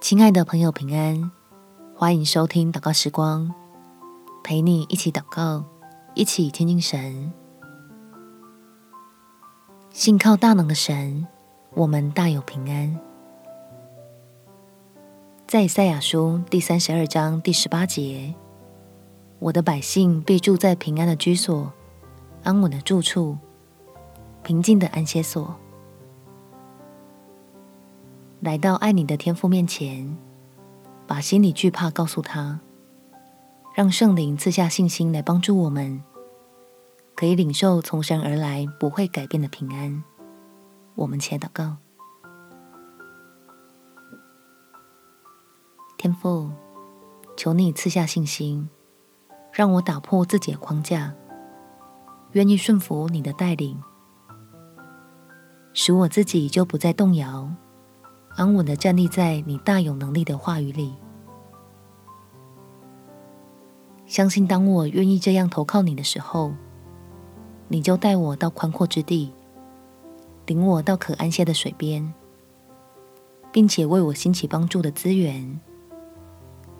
亲爱的朋友，平安！欢迎收听祷告时光，陪你一起祷告，一起亲近神。信靠大能的神，我们大有平安。在赛亚书第三十二章第十八节，我的百姓必住在平安的居所，安稳的住处，平静的安歇所。来到爱你的天父面前，把心里惧怕告诉他，让圣灵赐下信心来帮助我们，可以领受从神而来不会改变的平安。我们且祷告：天父，求你赐下信心，让我打破自己的框架，愿意顺服你的带领，使我自己就不再动摇。安稳地站立在你大有能力的话语里，相信当我愿意这样投靠你的时候，你就带我到宽阔之地，领我到可安歇的水边，并且为我兴起帮助的资源，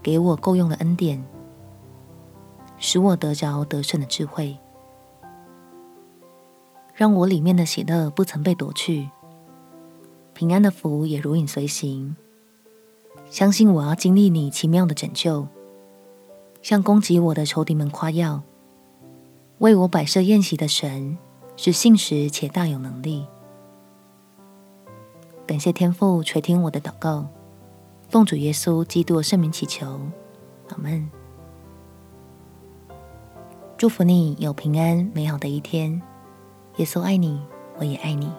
给我够用的恩典，使我得着得胜的智慧，让我里面的喜乐不曾被夺去。平安的福也如影随形，相信我要经历你奇妙的拯救，向攻击我的仇敌们夸耀，为我摆设宴席的神是信实且大有能力。感谢天父垂听我的祷告，奉主耶稣基督圣名祈求，阿门。祝福你有平安美好的一天，耶稣爱你，我也爱你。